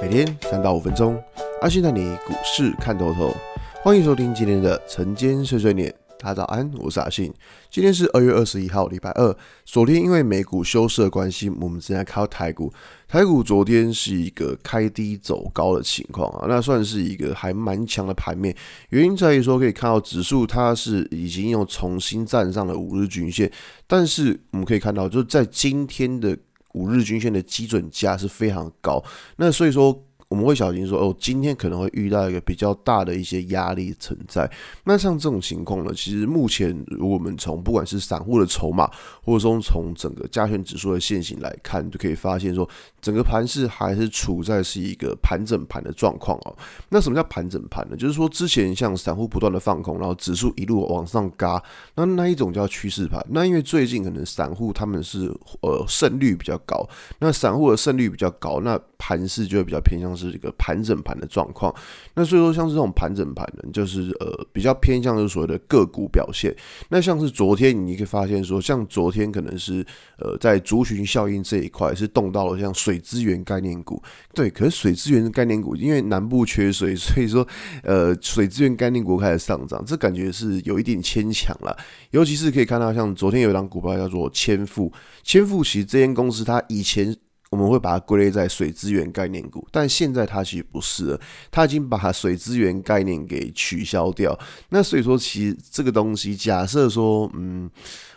每天三到五分钟，阿信带你股市看透透。欢迎收听今天的晨间碎碎念。大家早安，我是阿信。今天是二月二十一号，礼拜二。昨天因为美股休市的关系，我们正在看到台股。台股昨天是一个开低走高的情况啊，那算是一个还蛮强的盘面。原因在于说，可以看到指数它是已经又重新站上了五日均线，但是我们可以看到，就是在今天的五日均线的基准价是非常高。那所以说。我们会小心说，哦，今天可能会遇到一个比较大的一些压力存在。那像这种情况呢，其实目前如果我们从不管是散户的筹码，或者说从整个加权指数的线型来看，就可以发现说，整个盘势还是处在是一个盘整盘的状况哦。那什么叫盘整盘呢？就是说之前像散户不断的放空，然后指数一路往上嘎，那那一种叫趋势盘。那因为最近可能散户他们是呃胜率比较高，那散户的胜率比较高，那盘势就会比较偏向。是一个盘整盘的状况，那所以说像这种盘整盘呢，就是呃比较偏向是所谓的个股表现。那像是昨天你可以发现说，像昨天可能是呃在族群效应这一块是动到了像水资源概念股，对，可是水资源概念股因为南部缺水，所以说呃水资源概念股开始上涨，这感觉是有一点牵强了。尤其是可以看到像昨天有一档股票叫做千富，千富其实这间公司它以前。我们会把它归类在水资源概念股，但现在它其实不是了，它已经把水资源概念给取消掉。那所以说，其实这个东西，假设说，嗯，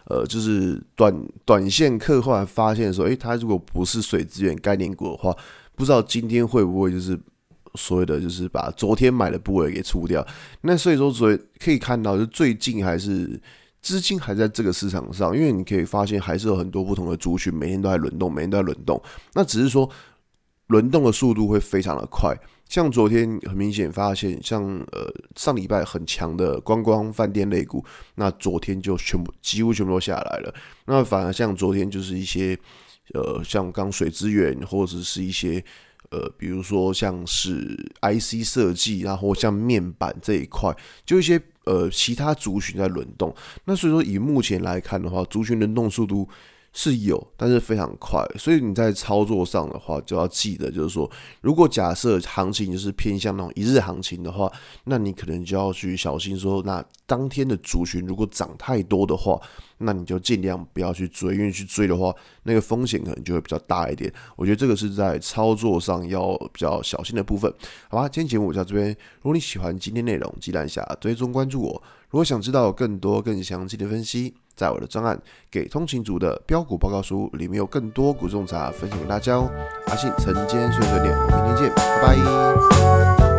呃，就是短短线客户来发现说，诶，它如果不是水资源概念股的话，不知道今天会不会就是所谓的就是把昨天买的部位给出掉。那所以说，所以可以看到，就最近还是。资金还在这个市场上，因为你可以发现还是有很多不同的族群，每天都在轮动，每天都在轮动。那只是说轮动的速度会非常的快。像昨天很明显发现，像呃上礼拜很强的观光饭店类股，那昨天就全部几乎全部都下来了。那反而像昨天就是一些呃像刚水资源或者是一些。呃，比如说像是 IC 设计，然后像面板这一块，就一些呃其他族群在轮动。那所以说，以目前来看的话，族群轮动速度是有，但是非常快。所以你在操作上的话，就要记得，就是说，如果假设行情就是偏向那种一日行情的话，那你可能就要去小心说，那当天的族群如果涨太多的话。那你就尽量不要去追，因为去追的话，那个风险可能就会比较大一点。我觉得这个是在操作上要比较小心的部分，好吧？今天节目就到这边。如果你喜欢今天内容，记得按下追踪关注我。如果想知道更多更详细的分析，在我的专案《给通勤族的标股报告书》里面有更多股种茶分享给大家哦。阿信晨间碎碎念，我们明天见，拜拜。